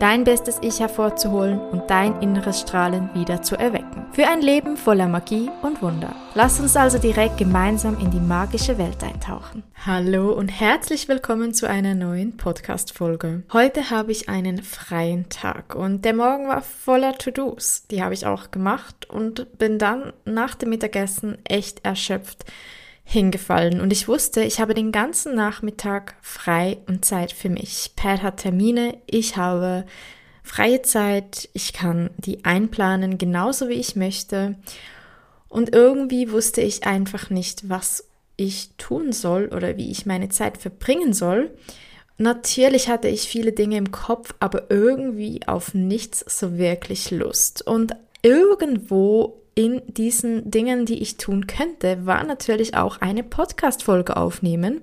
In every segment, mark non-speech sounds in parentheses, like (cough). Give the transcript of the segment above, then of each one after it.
Dein bestes Ich hervorzuholen und dein inneres Strahlen wieder zu erwecken. Für ein Leben voller Magie und Wunder. Lass uns also direkt gemeinsam in die magische Welt eintauchen. Hallo und herzlich willkommen zu einer neuen Podcast-Folge. Heute habe ich einen freien Tag und der Morgen war voller To-Dos. Die habe ich auch gemacht und bin dann nach dem Mittagessen echt erschöpft hingefallen und ich wusste, ich habe den ganzen Nachmittag frei und Zeit für mich. Pat hat Termine, ich habe freie Zeit, ich kann die einplanen, genauso wie ich möchte. Und irgendwie wusste ich einfach nicht, was ich tun soll oder wie ich meine Zeit verbringen soll. Natürlich hatte ich viele Dinge im Kopf, aber irgendwie auf nichts so wirklich Lust. Und irgendwo in diesen Dingen, die ich tun könnte, war natürlich auch eine Podcast-Folge aufnehmen.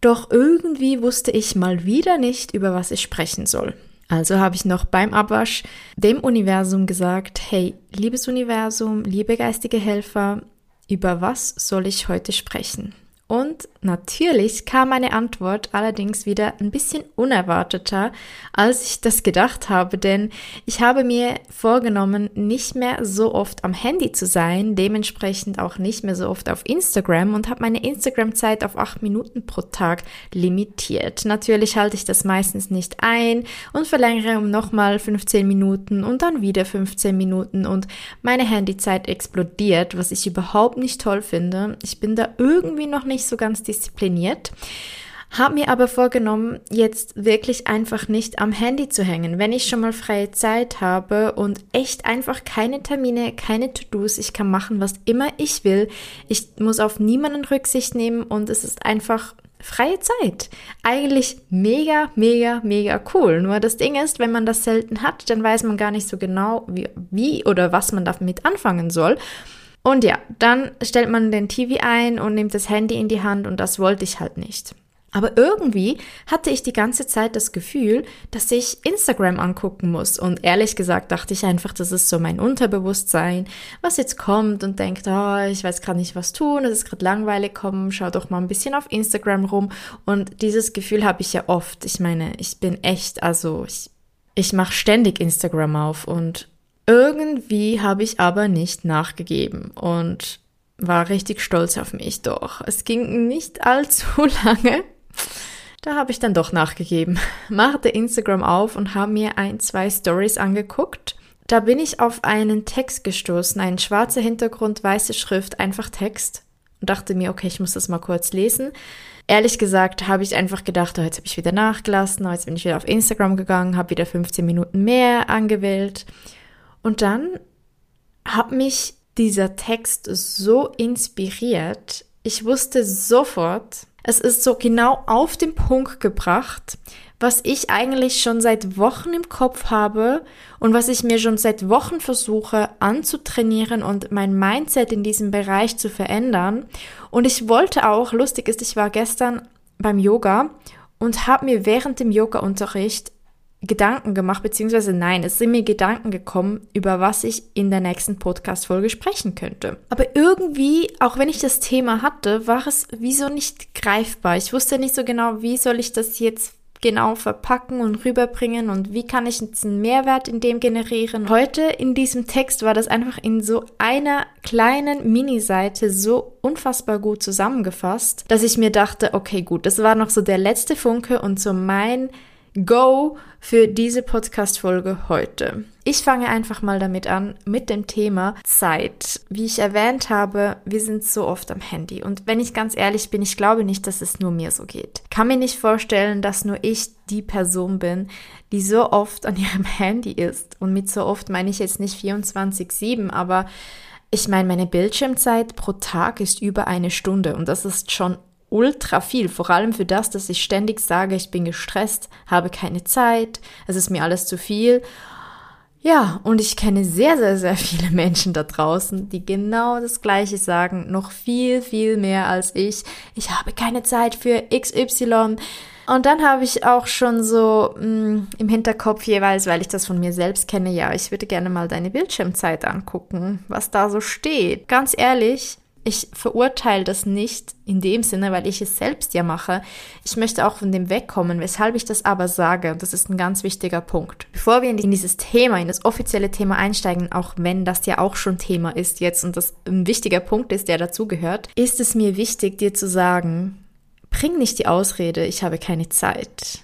Doch irgendwie wusste ich mal wieder nicht, über was ich sprechen soll. Also habe ich noch beim Abwasch dem Universum gesagt, hey, liebes Universum, liebe geistige Helfer, über was soll ich heute sprechen? Und natürlich kam meine Antwort allerdings wieder ein bisschen unerwarteter, als ich das gedacht habe, denn ich habe mir vorgenommen, nicht mehr so oft am Handy zu sein, dementsprechend auch nicht mehr so oft auf Instagram und habe meine Instagram-Zeit auf acht Minuten pro Tag limitiert. Natürlich halte ich das meistens nicht ein und verlängere um nochmal 15 Minuten und dann wieder 15 Minuten und meine Handyzeit explodiert, was ich überhaupt nicht toll finde. Ich bin da irgendwie noch nicht nicht so ganz diszipliniert. Habe mir aber vorgenommen, jetzt wirklich einfach nicht am Handy zu hängen. Wenn ich schon mal freie Zeit habe und echt einfach keine Termine, keine To-Dos, ich kann machen, was immer ich will. Ich muss auf niemanden Rücksicht nehmen und es ist einfach freie Zeit. Eigentlich mega, mega, mega cool. Nur das Ding ist, wenn man das selten hat, dann weiß man gar nicht so genau, wie, wie oder was man damit anfangen soll. Und ja, dann stellt man den TV ein und nimmt das Handy in die Hand und das wollte ich halt nicht. Aber irgendwie hatte ich die ganze Zeit das Gefühl, dass ich Instagram angucken muss. Und ehrlich gesagt dachte ich einfach, das ist so mein Unterbewusstsein, was jetzt kommt und denkt, oh, ich weiß gerade nicht, was tun, es ist gerade langweilig, komm, schau doch mal ein bisschen auf Instagram rum. Und dieses Gefühl habe ich ja oft. Ich meine, ich bin echt, also ich, ich mache ständig Instagram auf und irgendwie habe ich aber nicht nachgegeben und war richtig stolz auf mich. Doch es ging nicht allzu (laughs) lange. Da habe ich dann doch nachgegeben, machte Instagram auf und habe mir ein, zwei Stories angeguckt. Da bin ich auf einen Text gestoßen, ein schwarzer Hintergrund, weiße Schrift, einfach Text und dachte mir, okay, ich muss das mal kurz lesen. Ehrlich gesagt habe ich einfach gedacht, oh, jetzt habe ich wieder nachgelassen, oh, jetzt bin ich wieder auf Instagram gegangen, habe wieder 15 Minuten mehr angewählt und dann hat mich dieser Text so inspiriert. Ich wusste sofort, es ist so genau auf den Punkt gebracht, was ich eigentlich schon seit Wochen im Kopf habe und was ich mir schon seit Wochen versuche anzutrainieren und mein Mindset in diesem Bereich zu verändern. Und ich wollte auch, lustig ist, ich war gestern beim Yoga und habe mir während dem Yoga-Unterricht Gedanken gemacht, beziehungsweise nein, es sind mir Gedanken gekommen, über was ich in der nächsten Podcast-Folge sprechen könnte. Aber irgendwie, auch wenn ich das Thema hatte, war es wieso nicht greifbar. Ich wusste nicht so genau, wie soll ich das jetzt genau verpacken und rüberbringen und wie kann ich jetzt einen Mehrwert in dem generieren. Heute in diesem Text war das einfach in so einer kleinen Mini-Seite so unfassbar gut zusammengefasst, dass ich mir dachte, okay, gut, das war noch so der letzte Funke und so mein Go für diese Podcast-Folge heute. Ich fange einfach mal damit an, mit dem Thema Zeit. Wie ich erwähnt habe, wir sind so oft am Handy. Und wenn ich ganz ehrlich bin, ich glaube nicht, dass es nur mir so geht. Kann mir nicht vorstellen, dass nur ich die Person bin, die so oft an ihrem (laughs) Handy ist. Und mit so oft meine ich jetzt nicht 24-7, aber ich meine, meine Bildschirmzeit pro Tag ist über eine Stunde und das ist schon ultra viel, vor allem für das, dass ich ständig sage, ich bin gestresst, habe keine Zeit, es ist mir alles zu viel. Ja, und ich kenne sehr, sehr, sehr viele (laughs) Menschen da draußen, die genau das Gleiche sagen, noch viel, viel mehr als ich. Ich habe keine Zeit für XY. Und dann habe ich auch schon so mh, mm, im Hinterkopf jeweils, weil ich das von mir selbst kenne, ja, ich würde gerne mal deine Bildschirmzeit angucken, was da so steht. Ganz ehrlich, ich verurteile das nicht in dem Sinne, weil ich es selbst ja mache. Ich möchte auch von dem wegkommen, weshalb ich das aber sage. Und das ist ein ganz wichtiger Punkt. Bevor wir in dieses Thema, in das offizielle Thema einsteigen, auch wenn das ja auch schon Thema ist jetzt und das ein wichtiger Punkt ist, der dazugehört, ist es mir wichtig, dir zu sagen, bring nicht die Ausrede, ich habe keine Zeit.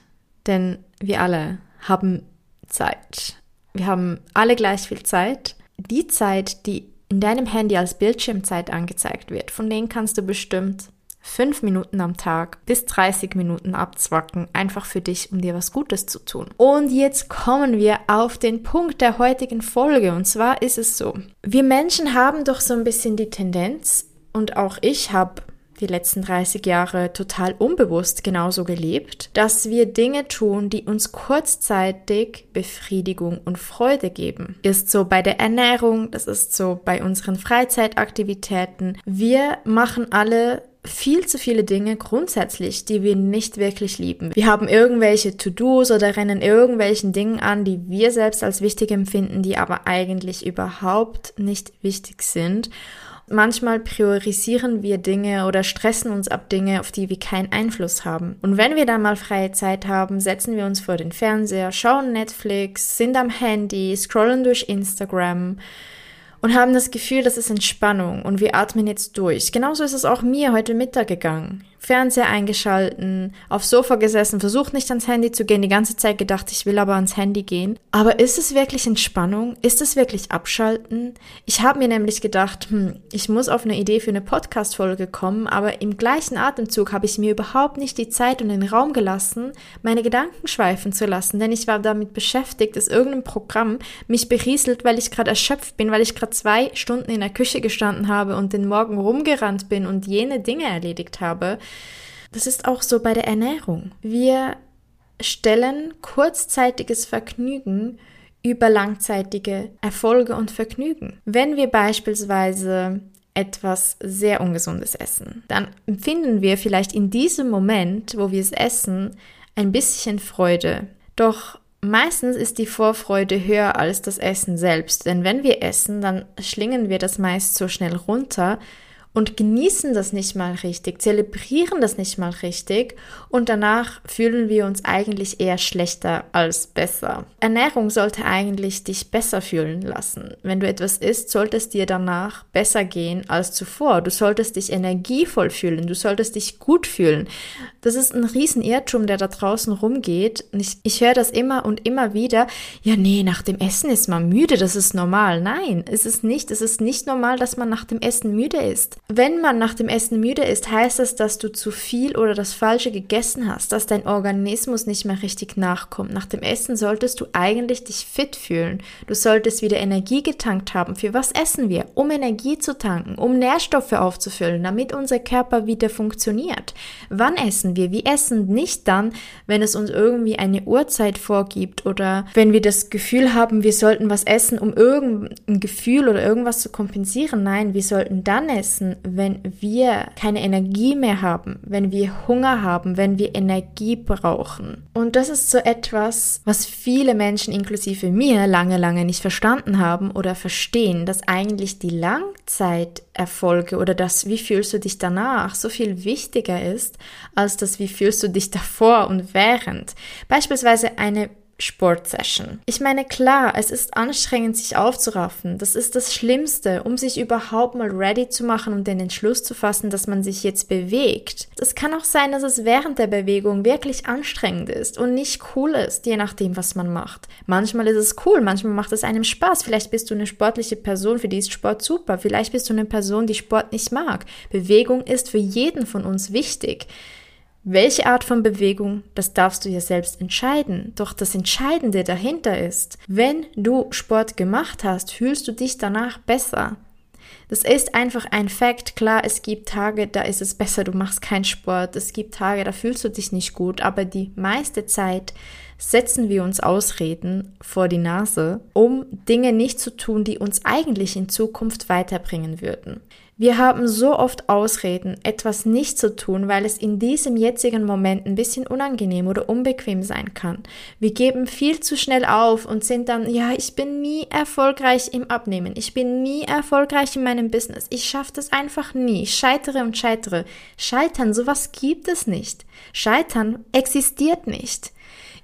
Denn wir alle haben Zeit. Wir haben alle gleich viel Zeit. Die Zeit, die in deinem Handy als Bildschirmzeit angezeigt wird, von denen kannst du bestimmt fünf Minuten am Tag bis 30 Minuten abzwacken, einfach für dich, um dir was Gutes zu tun. Und jetzt kommen wir auf den Punkt der heutigen Folge. Und zwar ist es so, wir Menschen haben doch so ein bisschen die Tendenz, und auch ich habe die letzten 30 Jahre total unbewusst genauso gelebt, dass wir Dinge tun, die uns kurzzeitig Befriedigung und Freude geben. Ist so bei der Ernährung, das ist so bei unseren Freizeitaktivitäten. Wir machen alle viel zu viele Dinge grundsätzlich, die wir nicht wirklich lieben. Wir haben irgendwelche To-Dos oder rennen irgendwelchen Dingen an, die wir selbst als wichtig empfinden, die aber eigentlich überhaupt nicht wichtig sind manchmal priorisieren wir Dinge oder stressen uns ab Dinge, auf die wir keinen Einfluss haben. Und wenn wir dann mal freie Zeit haben, setzen wir uns vor den Fernseher, schauen Netflix, sind am Handy, scrollen durch Instagram und haben das Gefühl, das ist Entspannung und wir atmen jetzt durch. Genauso ist es auch mir heute Mittag gegangen. Fernseher eingeschalten, aufs Sofa gesessen, versucht nicht ans Handy zu gehen, die ganze Zeit gedacht, ich will aber ans Handy gehen. Aber ist es wirklich Entspannung? Ist es wirklich Abschalten? Ich habe mir nämlich gedacht, hm, ich muss auf eine Idee für eine Podcast-Folge kommen, aber im gleichen Atemzug habe ich mir überhaupt nicht die Zeit und den Raum gelassen, meine Gedanken schweifen zu lassen, denn ich war damit beschäftigt, dass irgendein Programm mich berieselt, weil ich gerade erschöpft bin, weil ich gerade zwei Stunden in der Küche gestanden habe und den Morgen rumgerannt bin und jene Dinge erledigt habe. Das ist auch so bei der Ernährung. Wir stellen kurzzeitiges Vergnügen über langzeitige Erfolge und Vergnügen. Wenn wir beispielsweise etwas sehr Ungesundes essen, dann empfinden wir vielleicht in diesem Moment, wo wir es essen, ein bisschen Freude. Doch meistens ist die Vorfreude höher als das Essen selbst, denn wenn wir essen, dann schlingen wir das meist so schnell runter, und genießen das nicht mal richtig, zelebrieren das nicht mal richtig und danach fühlen wir uns eigentlich eher schlechter als besser. Ernährung sollte eigentlich dich besser fühlen lassen. Wenn du etwas isst, sollte es dir danach besser gehen als zuvor. Du solltest dich energievoll fühlen, du solltest dich gut fühlen. Das ist ein Riesenirrtum, der da draußen rumgeht. Ich, ich höre das immer und immer wieder. Ja, nee, nach dem Essen ist man müde, das ist normal. Nein, es ist nicht. Es ist nicht normal, dass man nach dem Essen müde ist. Wenn man nach dem Essen müde ist, heißt das, dass du zu viel oder das Falsche gegessen hast, dass dein Organismus nicht mehr richtig nachkommt. Nach dem Essen solltest du eigentlich dich fit fühlen. Du solltest wieder Energie getankt haben. Für was essen wir? Um Energie zu tanken, um Nährstoffe aufzufüllen, damit unser Körper wieder funktioniert. Wann essen wir? Wir essen nicht dann, wenn es uns irgendwie eine Uhrzeit vorgibt oder wenn wir das Gefühl haben, wir sollten was essen, um irgendein Gefühl oder irgendwas zu kompensieren. Nein, wir sollten dann essen, wenn wir keine Energie mehr haben, wenn wir Hunger haben, wenn wir Energie brauchen. Und das ist so etwas, was viele Menschen inklusive mir lange, lange nicht verstanden haben oder verstehen, dass eigentlich die Langzeiterfolge oder das, wie fühlst du dich danach, so viel wichtiger ist, als das, wie fühlst du dich davor und während. Beispielsweise eine Sportsession. Ich meine, klar, es ist anstrengend, sich aufzuraffen. Das ist das Schlimmste, um sich überhaupt mal ready zu machen und den Entschluss zu fassen, dass man sich jetzt bewegt. Es kann auch sein, dass es während der Bewegung wirklich anstrengend ist und nicht cool ist, je nachdem, was man macht. Manchmal ist es cool, manchmal macht es einem Spaß. Vielleicht bist du eine sportliche Person, für die ist Sport super. Vielleicht bist du eine Person, die Sport nicht mag. Bewegung ist für jeden von uns wichtig. Welche Art von Bewegung, das darfst du ja selbst entscheiden. Doch das Entscheidende dahinter ist, wenn du Sport gemacht hast, fühlst du dich danach besser. Das ist einfach ein Fakt. Klar, es gibt Tage, da ist es besser, du machst keinen Sport. Es gibt Tage, da fühlst du dich nicht gut. Aber die meiste Zeit setzen wir uns Ausreden vor die Nase, um Dinge nicht zu tun, die uns eigentlich in Zukunft weiterbringen würden. Wir haben so oft Ausreden, etwas nicht zu tun, weil es in diesem jetzigen Moment ein bisschen unangenehm oder unbequem sein kann. Wir geben viel zu schnell auf und sind dann, ja, ich bin nie erfolgreich im Abnehmen, ich bin nie erfolgreich in meinem Business, ich schaffe das einfach nie, ich scheitere und scheitere. Scheitern, sowas gibt es nicht. Scheitern existiert nicht.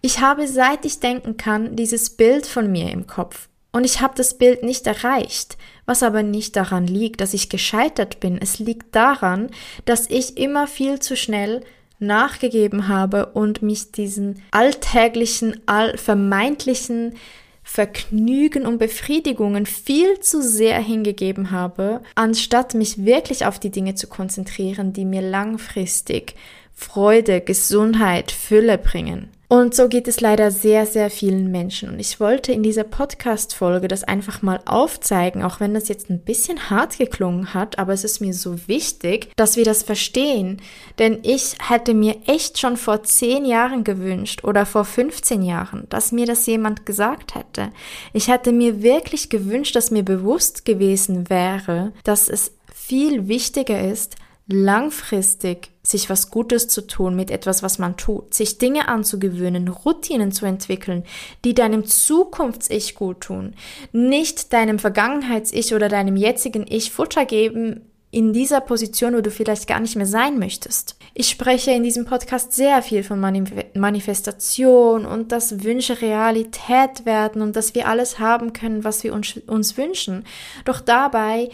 Ich habe, seit ich denken kann, dieses Bild von mir im Kopf. Und ich habe das Bild nicht erreicht, was aber nicht daran liegt, dass ich gescheitert bin. Es liegt daran, dass ich immer viel zu schnell nachgegeben habe und mich diesen alltäglichen, all vermeintlichen Vergnügen und Befriedigungen viel zu sehr hingegeben habe, anstatt mich wirklich auf die Dinge zu konzentrieren, die mir langfristig Freude, Gesundheit, Fülle bringen. Und so geht es leider sehr, sehr vielen Menschen. Und ich wollte in dieser Podcast-Folge das einfach mal aufzeigen, auch wenn das jetzt ein bisschen hart geklungen hat, aber es ist mir so wichtig, dass wir das verstehen. Denn ich hätte mir echt schon vor zehn Jahren gewünscht oder vor 15 Jahren, dass mir das jemand gesagt hätte. Ich hätte mir wirklich gewünscht, dass mir bewusst gewesen wäre, dass es viel wichtiger ist, langfristig sich was Gutes zu tun mit etwas, was man tut, sich Dinge anzugewöhnen, Routinen zu entwickeln, die deinem Zukunfts-Ich gut tun, nicht deinem Vergangenheits-Ich oder deinem jetzigen Ich Futter geben in dieser Position, wo du vielleicht gar nicht mehr sein möchtest. Ich spreche in diesem Podcast sehr viel von Manifestation und dass Wünsche Realität werden und dass wir alles haben können, was wir uns, uns wünschen. Doch dabei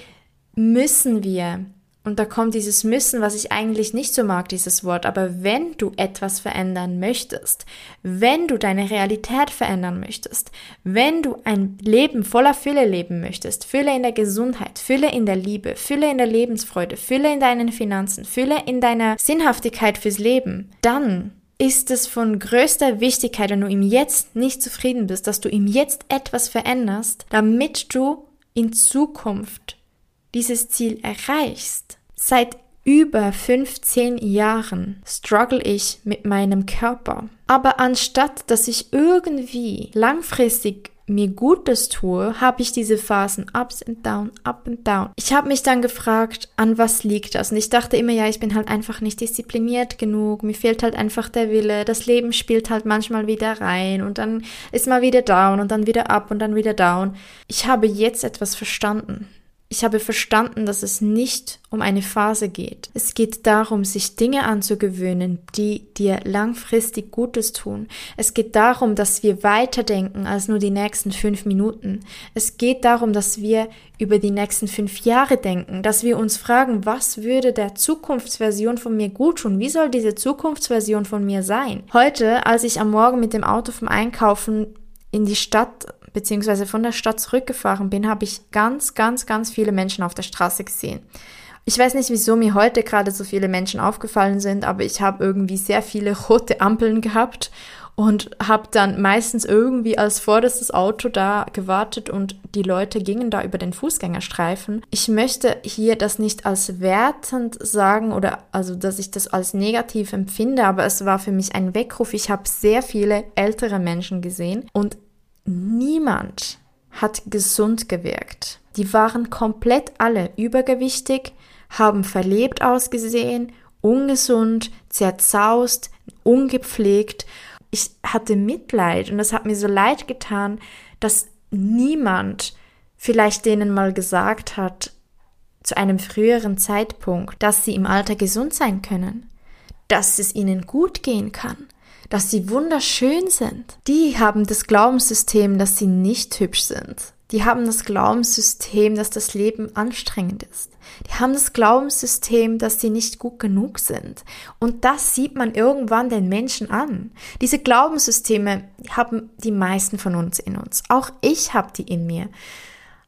müssen wir und da kommt dieses Müssen, was ich eigentlich nicht so mag, dieses Wort. Aber wenn du etwas verändern möchtest, wenn du deine Realität verändern möchtest, wenn du ein Leben voller Fülle leben möchtest, Fülle in der Gesundheit, Fülle in der Liebe, Fülle in der Lebensfreude, Fülle in deinen Finanzen, Fülle in deiner Sinnhaftigkeit fürs Leben, dann ist es von größter Wichtigkeit, wenn du im Jetzt nicht zufrieden bist, dass du im Jetzt etwas veränderst, damit du in Zukunft dieses Ziel erreichst. Seit über 15 Jahren struggle ich mit meinem Körper. Aber anstatt dass ich irgendwie langfristig mir Gutes tue, habe ich diese Phasen ups and down, up and down. Ich habe mich dann gefragt, an was liegt das? Und ich dachte immer, ja, ich bin halt einfach nicht diszipliniert genug, mir fehlt halt einfach der Wille, das Leben spielt halt manchmal wieder rein und dann ist mal wieder down und dann wieder up und dann wieder down. Ich habe jetzt etwas verstanden. Ich habe verstanden, dass es nicht um eine Phase geht. Es geht darum, sich Dinge anzugewöhnen, die dir langfristig Gutes tun. Es geht darum, dass wir weiterdenken als nur die nächsten fünf Minuten. Es geht darum, dass wir über die nächsten fünf Jahre denken, dass wir uns fragen, was würde der Zukunftsversion von mir gut tun? Wie soll diese Zukunftsversion von mir sein? Heute, als ich am Morgen mit dem Auto vom Einkaufen in die Stadt beziehungsweise von der Stadt zurückgefahren bin, habe ich ganz, ganz, ganz viele Menschen auf der Straße gesehen. Ich weiß nicht, wieso mir heute gerade so viele Menschen aufgefallen sind, aber ich habe irgendwie sehr viele (laughs) rote Ampeln gehabt und habe dann meistens irgendwie als vorderstes Auto da gewartet und die Leute gingen da über den Fußgängerstreifen. Ich möchte hier das nicht als wertend sagen oder also, dass ich das als negativ empfinde, aber es war für mich ein Weckruf. Ich habe sehr viele ältere Menschen gesehen und Niemand hat gesund gewirkt. Die waren komplett alle übergewichtig, haben verlebt ausgesehen, ungesund, zerzaust, ungepflegt. Ich hatte Mitleid und es hat mir so leid getan, dass niemand vielleicht denen mal gesagt hat, zu einem früheren Zeitpunkt, dass sie im Alter gesund sein können, dass es ihnen gut gehen kann, dass sie wunderschön sind. Die haben das Glaubenssystem, dass sie nicht hübsch sind. Die haben das Glaubenssystem, dass das Leben anstrengend ist. Die haben das Glaubenssystem, dass sie nicht gut genug sind. Und das sieht man irgendwann den Menschen an. Diese Glaubenssysteme haben die meisten von uns in uns. Auch ich habe die in mir.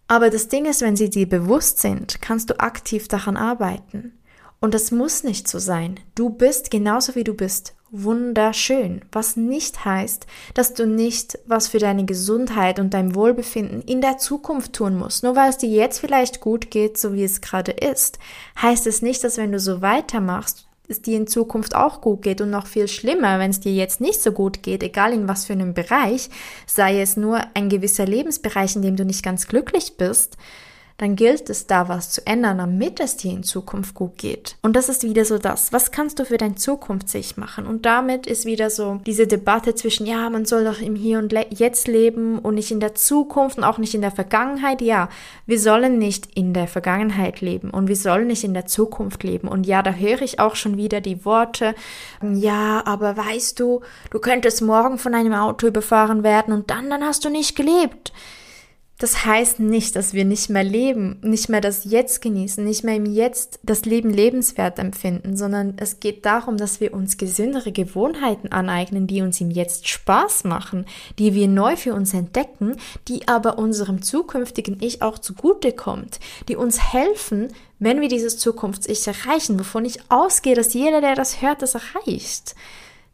Aber das Ding ist, wenn sie dir bewusst sind, kannst du aktiv daran arbeiten. Und das muss nicht so sein. Du bist genauso wie du bist wunderschön, was nicht heißt, dass du nicht was für deine Gesundheit und dein Wohlbefinden in der Zukunft tun musst. Nur weil es dir jetzt vielleicht gut geht, so wie es gerade ist, heißt es nicht, dass wenn du so weitermachst, es dir in Zukunft auch gut geht und noch viel schlimmer, wenn es dir jetzt nicht so gut geht, egal in was für einem Bereich, sei es nur ein gewisser Lebensbereich, in dem du nicht ganz glücklich bist, dann gilt es da was zu ändern, damit es dir in Zukunft gut geht. Und das ist wieder so das, was kannst du für deine Zukunft sich machen? Und damit ist wieder so diese Debatte zwischen, ja, man soll doch im Hier und Jetzt leben und nicht in der Zukunft und auch nicht in der Vergangenheit. Ja, wir sollen nicht in der Vergangenheit leben und wir sollen nicht in der Zukunft leben. Und ja, da höre ich auch schon wieder die Worte, ja, aber weißt du, du könntest morgen von einem Auto überfahren werden und dann, dann hast du nicht gelebt. Das heißt nicht, dass wir nicht mehr leben, nicht mehr das Jetzt genießen, nicht mehr im Jetzt das Leben lebenswert empfinden, sondern es geht darum, dass wir uns gesündere Gewohnheiten aneignen, die uns im Jetzt Spaß machen, die wir neu für uns entdecken, die aber unserem zukünftigen Ich auch zugutekommt, die uns helfen, wenn wir dieses Zukunfts-Ich erreichen, wovon ich ausgehe, dass jeder, der das hört, das erreicht.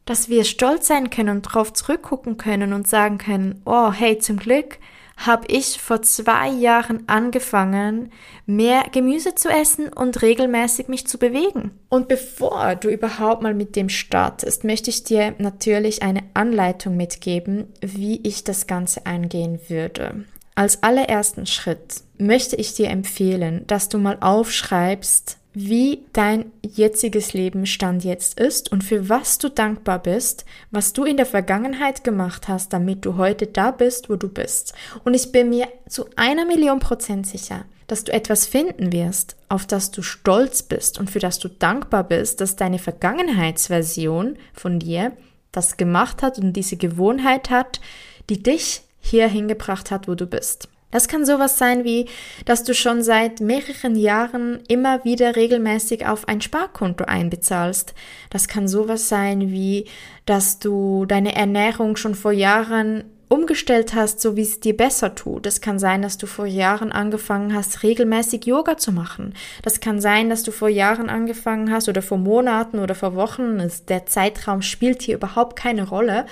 Dass wir stolz sein können und darauf zurückgucken können und sagen können, oh, hey, zum Glück habe ich vor zwei Jahren angefangen, mehr Gemüse zu essen und regelmäßig mich zu bewegen. Und bevor du überhaupt mal mit dem startest, möchte ich dir natürlich eine Anleitung mitgeben, wie ich das Ganze angehen würde. Als allerersten Schritt möchte ich dir empfehlen, dass du mal aufschreibst, wie dein jetziges Leben Stand jetzt ist und für was du dankbar bist, was du in der Vergangenheit gemacht hast, damit du heute da bist, wo du bist. Und ich bin mir zu einer Million Prozent sicher, dass du etwas finden wirst, auf das du stolz bist und für das du dankbar bist, dass deine Vergangenheitsversion von dir das gemacht hat und diese Gewohnheit hat, die dich hierhin gebracht hat, wo du bist. Das kann sowas sein wie, dass du schon seit mehreren Jahren immer wieder regelmäßig auf ein Sparkonto einbezahlst. Das kann sowas sein wie, dass du deine Ernährung schon vor Jahren umgestellt hast, so wie es dir besser tut. Das kann sein, dass du vor Jahren angefangen hast, regelmäßig Yoga zu machen. Das kann sein, dass du vor Jahren angefangen hast oder vor Monaten oder vor Wochen. Der Zeitraum spielt hier überhaupt keine Rolle.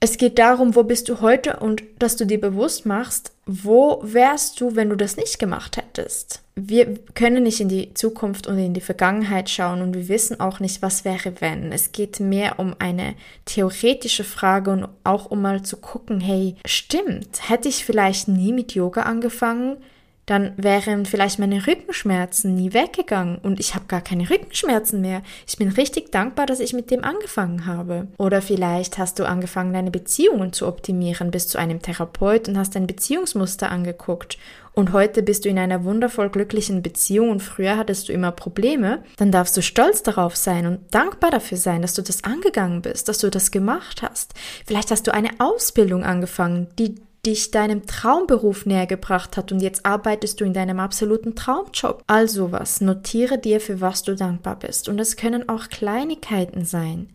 Es geht darum, wo bist du heute und dass du dir bewusst machst, wo wärst du, wenn du das nicht gemacht hättest. Wir können nicht in die Zukunft und in die Vergangenheit schauen und wir wissen auch nicht, was wäre, wenn. Es geht mehr um eine theoretische Frage und auch um mal zu gucken, hey, stimmt, hätte ich vielleicht nie mit Yoga angefangen, dann wären vielleicht meine Rückenschmerzen nie weggegangen und ich habe gar keine Rückenschmerzen mehr. Ich bin richtig dankbar, dass ich mit dem angefangen habe. Oder vielleicht hast du angefangen, deine Beziehungen zu optimieren, bist zu einem Therapeut und hast dein Beziehungsmuster angeguckt und heute bist du in einer wundervoll glücklichen Beziehung und früher hattest du immer Probleme, dann darfst du stolz darauf sein und dankbar dafür sein, dass du das angegangen bist, dass du das gemacht hast. Vielleicht hast du eine Ausbildung angefangen, die dich deinem Traumberuf näher gebracht hat und jetzt arbeitest du in deinem absoluten Traumjob. Also was, notiere dir, für was du dankbar bist. Und es können auch Kleinigkeiten sein.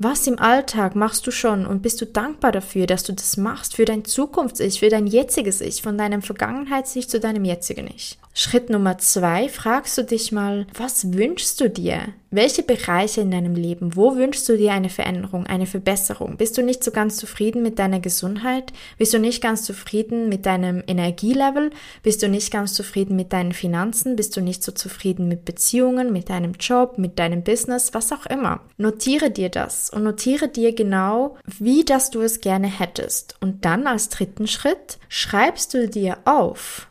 Was im Alltag machst du schon und bist du dankbar dafür, dass du das machst, für dein Zukunfts-Ich, für dein jetziges Ich, von deinem Vergangenheits-Ich zu deinem jetzigen Ich? Schritt Nummer zwei, fragst du dich mal, was wünschst du dir? Welche Bereiche in deinem Leben, wo wünschst du dir eine Veränderung, eine Verbesserung? Bist du nicht so ganz zufrieden mit deiner Gesundheit? Bist du nicht ganz zufrieden mit deinem Energielevel? Bist du nicht ganz zufrieden mit deinen Finanzen? Bist du nicht so zufrieden mit Beziehungen, mit deinem Job, mit deinem Business, was auch immer? Notiere dir das und notiere dir genau, wie das du es gerne hättest. Und dann als dritten Schritt schreibst du dir auf,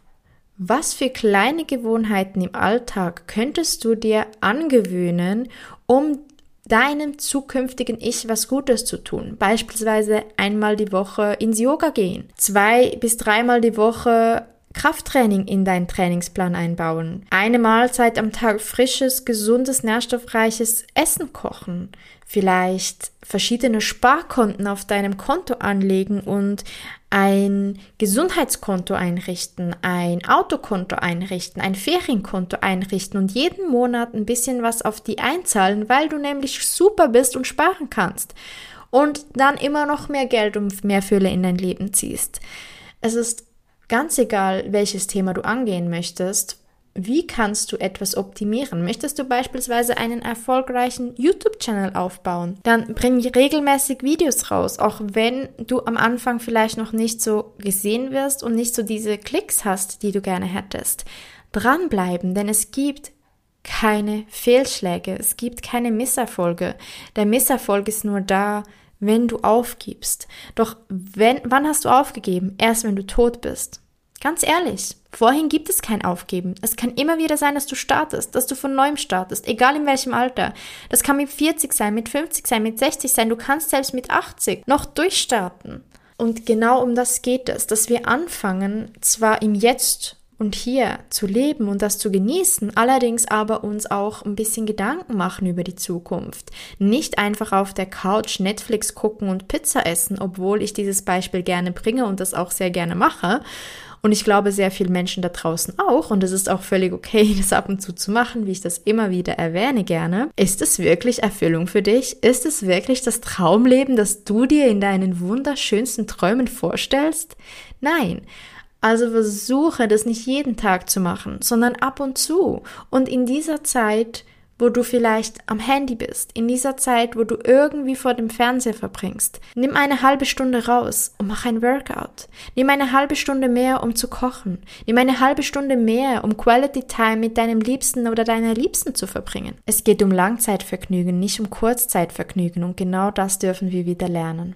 was für kleine Gewohnheiten im Alltag könntest du dir angewöhnen, um deinem zukünftigen Ich was Gutes zu tun? Beispielsweise einmal die Woche ins Yoga gehen, zwei bis dreimal die Woche Krafttraining in deinen Trainingsplan einbauen, eine Mahlzeit am Tag frisches, gesundes, nährstoffreiches Essen kochen, vielleicht verschiedene Sparkonten auf deinem Konto anlegen und ein Gesundheitskonto einrichten, ein Autokonto einrichten, ein Ferienkonto einrichten und jeden Monat ein bisschen was auf die einzahlen, weil du nämlich super bist und sparen kannst und dann immer noch mehr Geld und mehr Fülle in dein Leben ziehst. Es ist ganz egal, welches Thema du angehen möchtest. Wie kannst du etwas optimieren? Möchtest du beispielsweise einen erfolgreichen YouTube-Channel aufbauen? Dann bring regelmäßig Videos raus, auch wenn du am Anfang vielleicht noch nicht so gesehen wirst und nicht so diese Klicks hast, die du gerne hättest. Dranbleiben, denn es gibt keine Fehlschläge, es gibt keine Misserfolge. Der Misserfolg ist nur da, wenn du aufgibst. Doch wenn, wann hast du aufgegeben? Erst wenn du tot bist. Ganz ehrlich, vorhin gibt es kein Aufgeben. Es kann immer wieder sein, dass du startest, dass du von neuem startest, egal in welchem Alter. Das kann mit 40 sein, mit 50 sein, mit 60 sein. Du kannst selbst mit 80 noch durchstarten. Und genau um das geht es, dass wir anfangen, zwar im Jetzt und hier zu leben und das zu genießen, allerdings aber uns auch ein bisschen Gedanken machen über die Zukunft. Nicht einfach auf der Couch Netflix gucken und Pizza essen, obwohl ich dieses Beispiel gerne bringe und das auch sehr gerne mache. Und ich glaube, sehr viele Menschen da draußen auch, und es ist auch völlig okay, (laughs) das ab und zu zu machen, wie ich das immer wieder erwähne gerne. Ist es wirklich Erfüllung für dich? Ist es wirklich das Traumleben, das du dir in deinen wunderschönsten Träumen vorstellst? Nein. Also versuche das nicht jeden Tag zu machen, sondern ab und zu. Und in dieser Zeit, wo du vielleicht am Handy bist, in dieser Zeit, wo du irgendwie vor dem Fernseher verbringst, nimm eine halbe Stunde raus und mach ein Workout. Nimm eine halbe Stunde mehr, um zu kochen. Nimm eine halbe Stunde mehr, um Quality Time mit deinem Liebsten oder deiner Liebsten zu verbringen. Es geht um Langzeitvergnügen, nicht um Kurzzeitvergnügen und genau das dürfen wir wieder lernen.